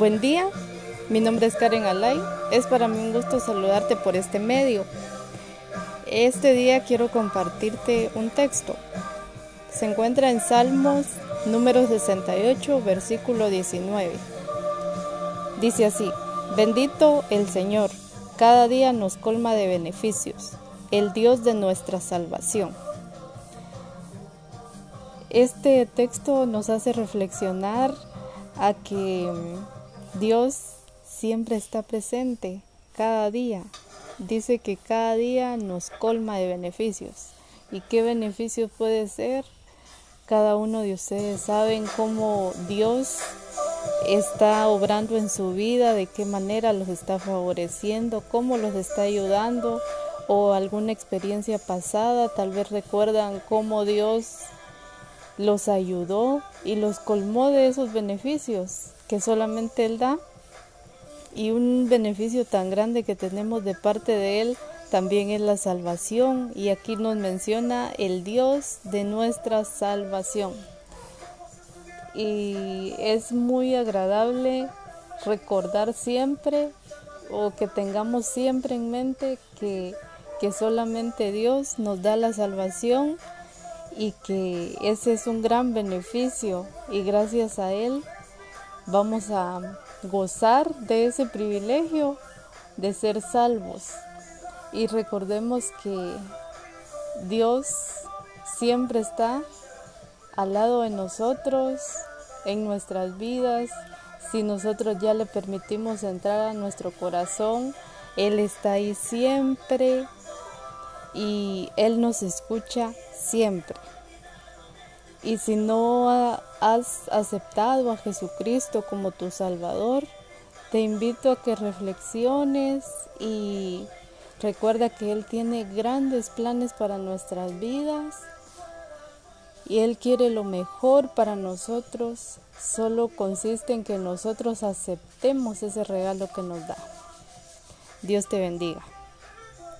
Buen día, mi nombre es Karen Alay. Es para mí un gusto saludarte por este medio. Este día quiero compartirte un texto. Se encuentra en Salmos número 68, versículo 19. Dice así, bendito el Señor, cada día nos colma de beneficios, el Dios de nuestra salvación. Este texto nos hace reflexionar a que mm, Dios siempre está presente cada día. Dice que cada día nos colma de beneficios. ¿Y qué beneficios puede ser? Cada uno de ustedes saben cómo Dios está obrando en su vida, de qué manera los está favoreciendo, cómo los está ayudando o alguna experiencia pasada, tal vez recuerdan cómo Dios los ayudó y los colmó de esos beneficios que solamente Él da. Y un beneficio tan grande que tenemos de parte de Él también es la salvación. Y aquí nos menciona el Dios de nuestra salvación. Y es muy agradable recordar siempre o que tengamos siempre en mente que, que solamente Dios nos da la salvación y que ese es un gran beneficio y gracias a él vamos a gozar de ese privilegio de ser salvos. Y recordemos que Dios siempre está al lado de nosotros, en nuestras vidas. Si nosotros ya le permitimos entrar a nuestro corazón, Él está ahí siempre y Él nos escucha siempre. Y si no has aceptado a Jesucristo como tu Salvador, te invito a que reflexiones y recuerda que Él tiene grandes planes para nuestras vidas y Él quiere lo mejor para nosotros. Solo consiste en que nosotros aceptemos ese regalo que nos da. Dios te bendiga.